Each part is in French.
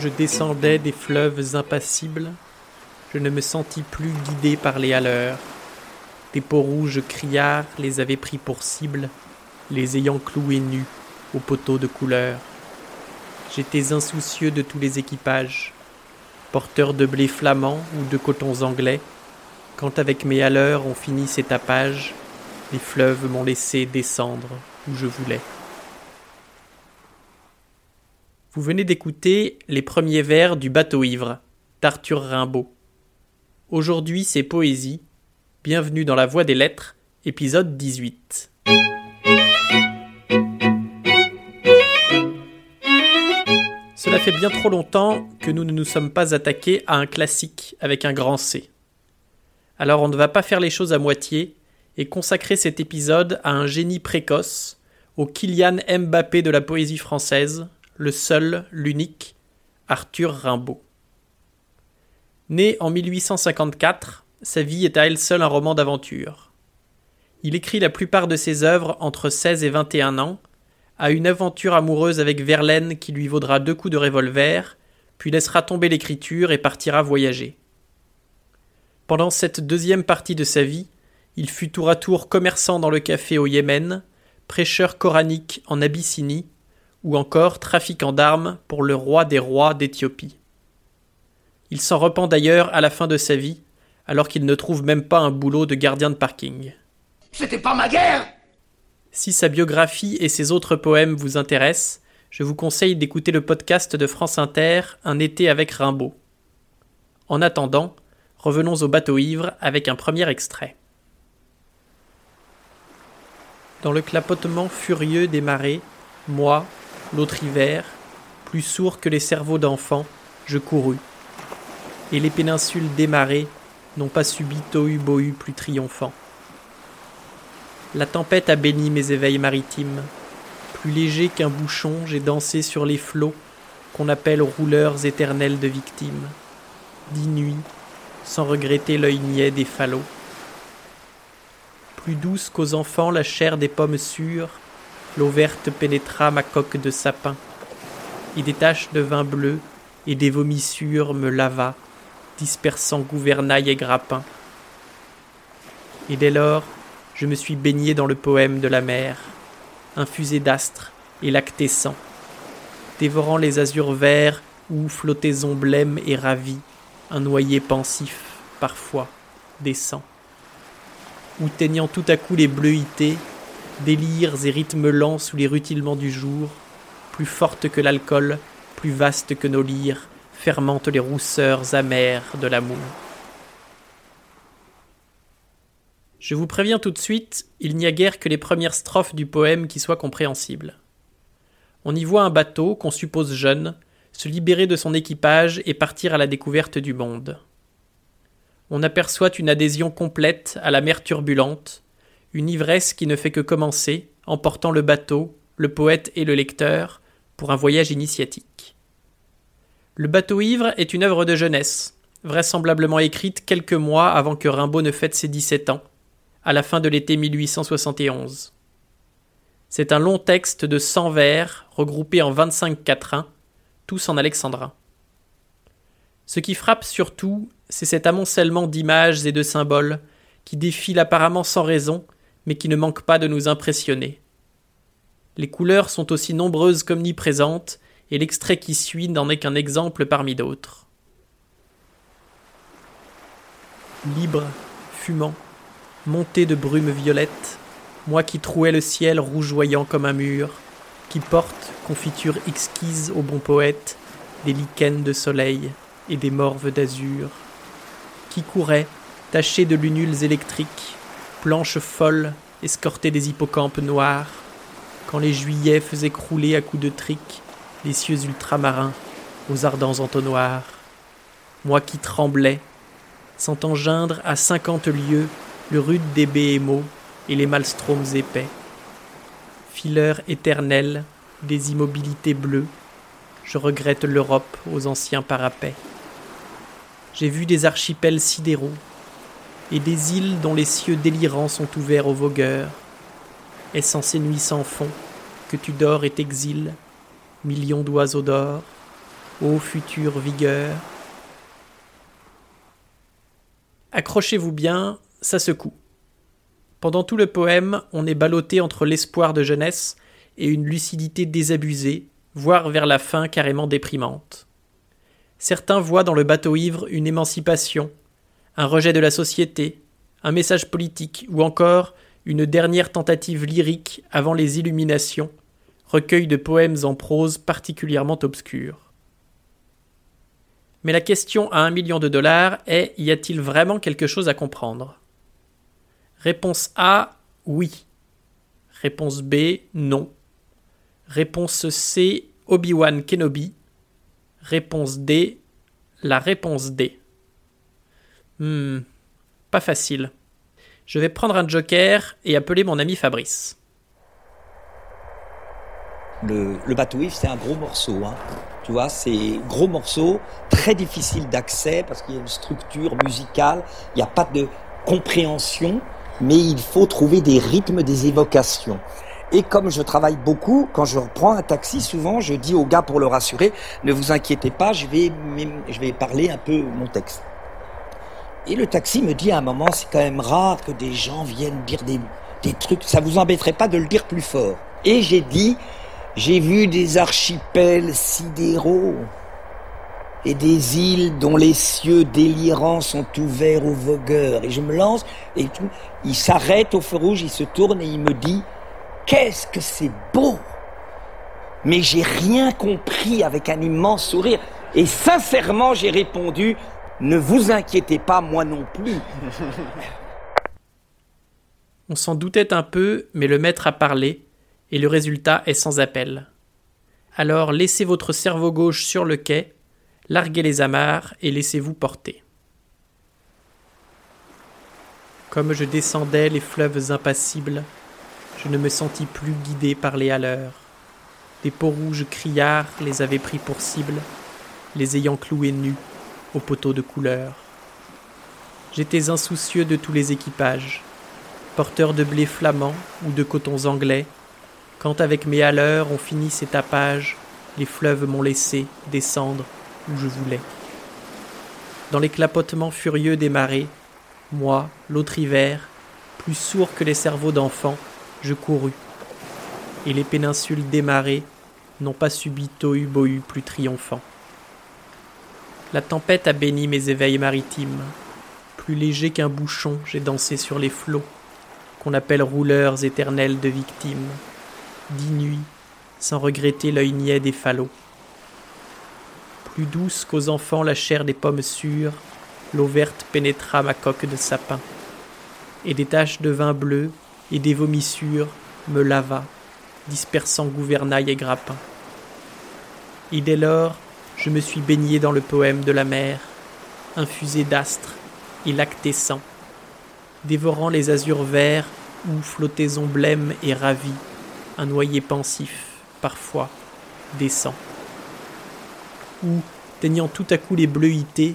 je descendais des fleuves impassibles, je ne me sentis plus guidé par les haleurs. Des peaux rouges criards les avaient pris pour cible, les ayant cloués nus aux poteaux de couleur. J'étais insoucieux de tous les équipages, porteur de blé flamand ou de cotons anglais, quand avec mes haleurs on finit ces tapages, les fleuves m'ont laissé descendre où je voulais. Vous venez d'écouter les premiers vers du Bateau ivre d'Arthur Rimbaud. Aujourd'hui c'est poésie. Bienvenue dans la Voix des Lettres, épisode 18. Cela fait bien trop longtemps que nous ne nous sommes pas attaqués à un classique avec un grand C. Alors on ne va pas faire les choses à moitié et consacrer cet épisode à un génie précoce, au Kylian Mbappé de la poésie française, le seul, l'unique, Arthur Rimbaud. Né en 1854, sa vie est à elle seule un roman d'aventure. Il écrit la plupart de ses œuvres entre 16 et 21 ans, a une aventure amoureuse avec Verlaine qui lui vaudra deux coups de revolver, puis laissera tomber l'écriture et partira voyager. Pendant cette deuxième partie de sa vie, il fut tour à tour commerçant dans le café au Yémen, prêcheur coranique en Abyssinie, ou encore trafiquant d'armes pour le roi des rois d'Éthiopie. Il s'en repent d'ailleurs à la fin de sa vie, alors qu'il ne trouve même pas un boulot de gardien de parking. C'était pas ma guerre si sa biographie et ses autres poèmes vous intéressent, je vous conseille d'écouter le podcast de France Inter Un été avec Rimbaud. En attendant, revenons au bateau ivre avec un premier extrait. Dans le clapotement furieux des marées, moi, l'autre hiver, plus sourd que les cerveaux d'enfants, je courus. Et les péninsules démarrées n'ont pas subi tohu-bohu plus triomphant. La tempête a béni mes éveils maritimes. Plus léger qu'un bouchon, j'ai dansé sur les flots qu'on appelle rouleurs éternels de victimes. Dix nuits, sans regretter l'œil niais des falots. Plus douce qu'aux enfants la chair des pommes sûres, l'eau verte pénétra ma coque de sapin, et des taches de vin bleu et des vomissures me lava, dispersant gouvernail et grappin. Et dès lors, je me suis baigné dans le poème de la mer, infusé d'astres et lacté sang, dévorant les azurs verts où flottaison blême et ravie, un noyer pensif, parfois, descend. Ou teignant tout à coup les bleuités, délires et rythmes lents sous les rutilements du jour, plus fortes que l'alcool, plus vastes que nos lyres, fermentent les rousseurs amères de l'amour. Je vous préviens tout de suite, il n'y a guère que les premières strophes du poème qui soient compréhensibles. On y voit un bateau, qu'on suppose jeune, se libérer de son équipage et partir à la découverte du monde. On aperçoit une adhésion complète à la mer turbulente, une ivresse qui ne fait que commencer, emportant le bateau, le poète et le lecteur, pour un voyage initiatique. Le bateau ivre est une œuvre de jeunesse, vraisemblablement écrite quelques mois avant que Rimbaud ne fête ses dix-sept ans, à la fin de l'été 1871. C'est un long texte de 100 vers regroupés en 25 quatrains, tous en alexandrin. Ce qui frappe surtout, c'est cet amoncellement d'images et de symboles qui défilent apparemment sans raison, mais qui ne manquent pas de nous impressionner. Les couleurs sont aussi nombreuses qu'omniprésentes, et l'extrait qui suit n'en est qu'un exemple parmi d'autres. Libre, fumant, monté de brume violette, moi qui trouais le ciel rougeoyant comme un mur, qui porte, confiture exquise au bon poète, des lichens de soleil et des morves d'azur, qui courait, taché de lunules électriques, planches folles, escortées des hippocampes noirs, quand les juillets faisaient crouler à coups de trique les cieux ultramarins aux ardents entonnoirs. Moi qui tremblais, sentant geindre à cinquante lieues le rude des béhémots et les maelstroms épais. Fileur éternel des immobilités bleues, je regrette l'Europe aux anciens parapets. J'ai vu des archipels sidéraux et des îles dont les cieux délirants sont ouverts aux vogueurs. Est-ce en ces nuits sans fond que tu dors et t'exiles, millions d'oiseaux d'or ô future vigueur? Accrochez-vous bien, ça secoue. Pendant tout le poème, on est ballotté entre l'espoir de jeunesse et une lucidité désabusée, voire vers la fin carrément déprimante. Certains voient dans le bateau ivre une émancipation, un rejet de la société, un message politique ou encore une dernière tentative lyrique avant les Illuminations, recueil de poèmes en prose particulièrement obscurs. Mais la question à un million de dollars est y a-t-il vraiment quelque chose à comprendre? Réponse A oui. Réponse B non. Réponse C Obi-Wan Kenobi. Réponse D la réponse D. Hmm, pas facile. Je vais prendre un joker et appeler mon ami Fabrice. Le, le bateau c'est un gros morceau. Hein. Tu vois, c'est gros morceau, très difficile d'accès parce qu'il y a une structure musicale, il n'y a pas de compréhension, mais il faut trouver des rythmes, des évocations. Et comme je travaille beaucoup, quand je reprends un taxi, souvent, je dis au gars pour le rassurer, ne vous inquiétez pas, je vais, je vais parler un peu mon texte. Et le taxi me dit à un moment, c'est quand même rare que des gens viennent dire des, des trucs, ça vous embêterait pas de le dire plus fort. Et j'ai dit, j'ai vu des archipels sidéraux et des îles dont les cieux délirants sont ouverts aux vogueurs. Et je me lance, et tout, il s'arrête au feu rouge, il se tourne et il me dit, qu'est-ce que c'est beau Mais j'ai rien compris avec un immense sourire. Et sincèrement, j'ai répondu, ne vous inquiétez pas, moi non plus. On s'en doutait un peu, mais le maître a parlé, et le résultat est sans appel. Alors laissez votre cerveau gauche sur le quai, larguez les amarres et laissez-vous porter. Comme je descendais les fleuves impassibles, je ne me sentis plus guidé par les haleurs. Des peaux rouges criards les avaient pris pour cible, les ayant cloués nus aux poteaux de couleur. J'étais insoucieux de tous les équipages, porteur de blé flamand ou de cotons anglais, quand avec mes haleurs on finit ces tapages, les fleuves m'ont laissé descendre où je voulais. Dans les clapotements furieux des marées, moi, l'autre hiver, plus sourd que les cerveaux d'enfants, je courus. Et les péninsules démarrées n'ont pas subi tohu-bohu plus triomphant. La tempête a béni mes éveils maritimes. Plus léger qu'un bouchon, j'ai dansé sur les flots, qu'on appelle rouleurs éternels de victimes. Dix nuits, sans regretter l'œil niais des falots. Plus douce qu'aux enfants la chair des pommes sûres, l'eau verte pénétra ma coque de sapin. Et des taches de vin bleu et des vomissures me lava, dispersant gouvernail et grappin. Et dès lors, je me suis baigné dans le poème de la mer, infusé d'astres et lactescent, dévorant les azurs verts où flottaison blême et ravie, un noyer pensif, parfois, descend. Ou, teignant tout à coup les bleuités,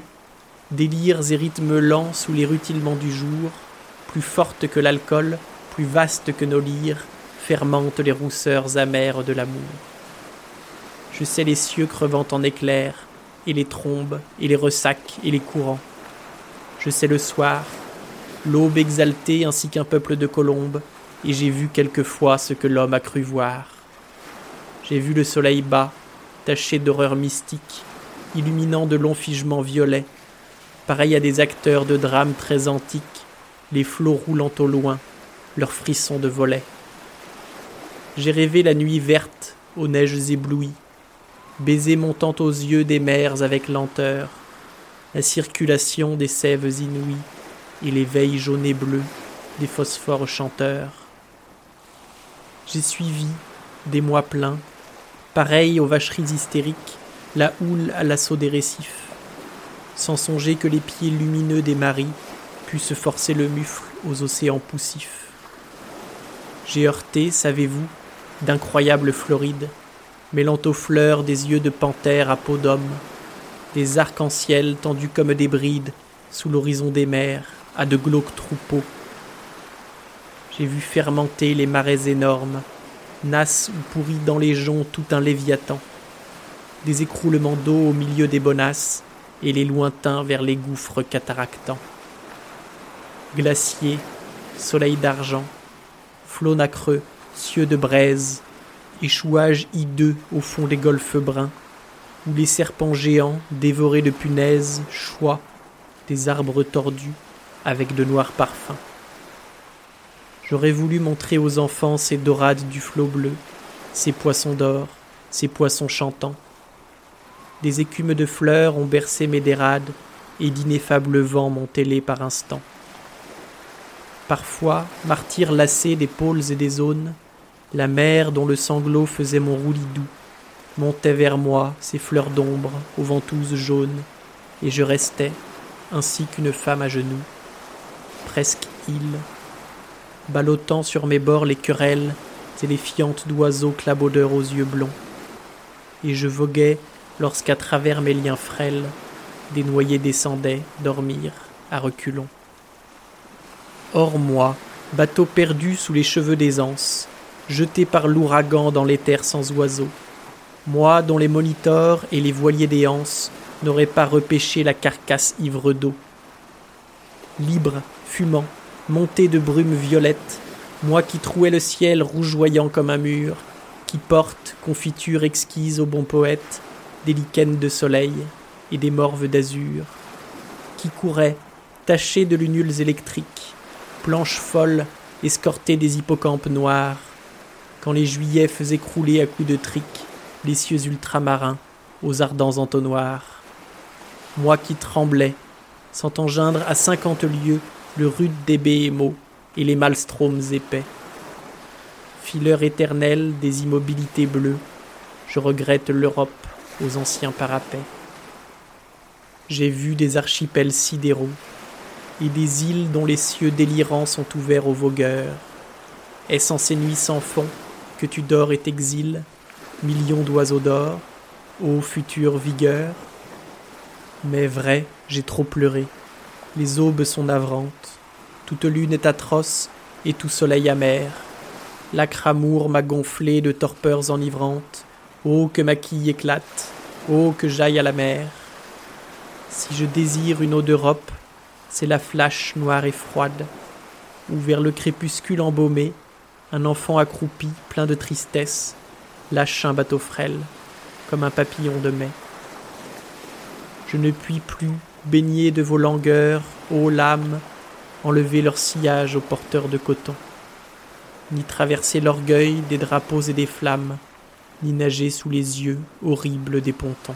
délires et rythmes lents sous les rutilements du jour, plus fortes que l'alcool, plus vastes que nos lyres, fermentent les rousseurs amères de l'amour. Je sais les cieux crevant en éclairs, et les trombes, et les ressacs, et les courants. Je sais le soir, l'aube exaltée ainsi qu'un peuple de colombes, et j'ai vu quelquefois ce que l'homme a cru voir. J'ai vu le soleil bas, taché d'horreur mystique, illuminant de longs figements violets, pareil à des acteurs de drames très antiques, les flots roulant au loin, leurs frissons de volets. J'ai rêvé la nuit verte, aux neiges éblouies, baiser montant aux yeux des mers avec lenteur, la circulation des sèves inouïes et les veilles jaunes et bleues des phosphores chanteurs. J'ai suivi, des mois pleins, pareil aux vacheries hystériques, la houle à l'assaut des récifs, sans songer que les pieds lumineux des maris puissent forcer le mufle aux océans poussifs. J'ai heurté, savez-vous, d'incroyables Florides, mêlant aux fleurs des yeux de panthère à peau d'homme, des arcs-en-ciel tendus comme des brides sous l'horizon des mers à de glauques troupeaux. J'ai vu fermenter les marais énormes, nasses ou pourris dans les joncs tout un léviathan. des écroulements d'eau au milieu des bonasses et les lointains vers les gouffres cataractants. Glaciers, soleil d'argent, flots nacreux, cieux de braise, échouages hideux au fond des golfes bruns, où les serpents géants, dévorés de punaises, choient des arbres tordus avec de noirs parfums. J'aurais voulu montrer aux enfants ces dorades du flot bleu, ces poissons d'or, ces poissons chantants. Des écumes de fleurs ont bercé mes dérades, et d'ineffables vents m'ont ailé par instants. Parfois, martyr lassé des pôles et des zones, la mer dont le sanglot faisait mon roulis doux montait vers moi ses fleurs d'ombre aux ventouses jaunes, et je restais, ainsi qu'une femme à genoux, presque île, ballottant sur mes bords les querelles et les fientes d'oiseaux clabaudeurs aux yeux blonds. Et je voguais lorsqu'à travers mes liens frêles, des noyés descendaient dormir à reculons. Hors moi, bateau perdu sous les cheveux des anses, jeté par l'ouragan dans les terres sans oiseaux, moi dont les monitors et les voiliers des anses n'auraient pas repêché la carcasse ivre d'eau. Libre, fumant, monté de brume violette, moi qui trouais le ciel rougeoyant comme un mur, qui porte, confiture exquise au bon poète, des lichens de soleil et des morves d'azur, qui courait, taché de lunules électriques, planches folles, escortées des hippocampes noirs, quand les juillets faisaient crouler à coups de trique les cieux ultramarins aux ardents entonnoirs. Moi qui tremblais, sentant geindre à cinquante lieues le rude des béhémots et les maelstroms épais. Fileur éternel des immobilités bleues, je regrette l'Europe aux anciens parapets. J'ai vu des archipels sidéraux et des îles dont les cieux délirants sont ouverts aux vogueurs. Est-ce en ces nuits sans fond que tu dors et t'exiles, millions d'oiseaux d'or, ô future vigueur Mais vrai, j'ai trop pleuré, les aubes sont navrantes, toute lune est atroce et tout soleil amer. L'acre amour m'a gonflé de torpeurs enivrantes. Oh, que ma quille éclate, oh, que j'aille à la mer. Si je désire une eau d'Europe, c'est la flash noire et froide, où vers le crépuscule embaumé, un enfant accroupi, plein de tristesse, lâche un bateau frêle, comme un papillon de mai. Je ne puis plus, baigner de vos langueurs, ô lames, enlever leur sillage aux porteurs de coton, ni traverser l'orgueil des drapeaux et des flammes, ni nager sous les yeux horribles des pontons.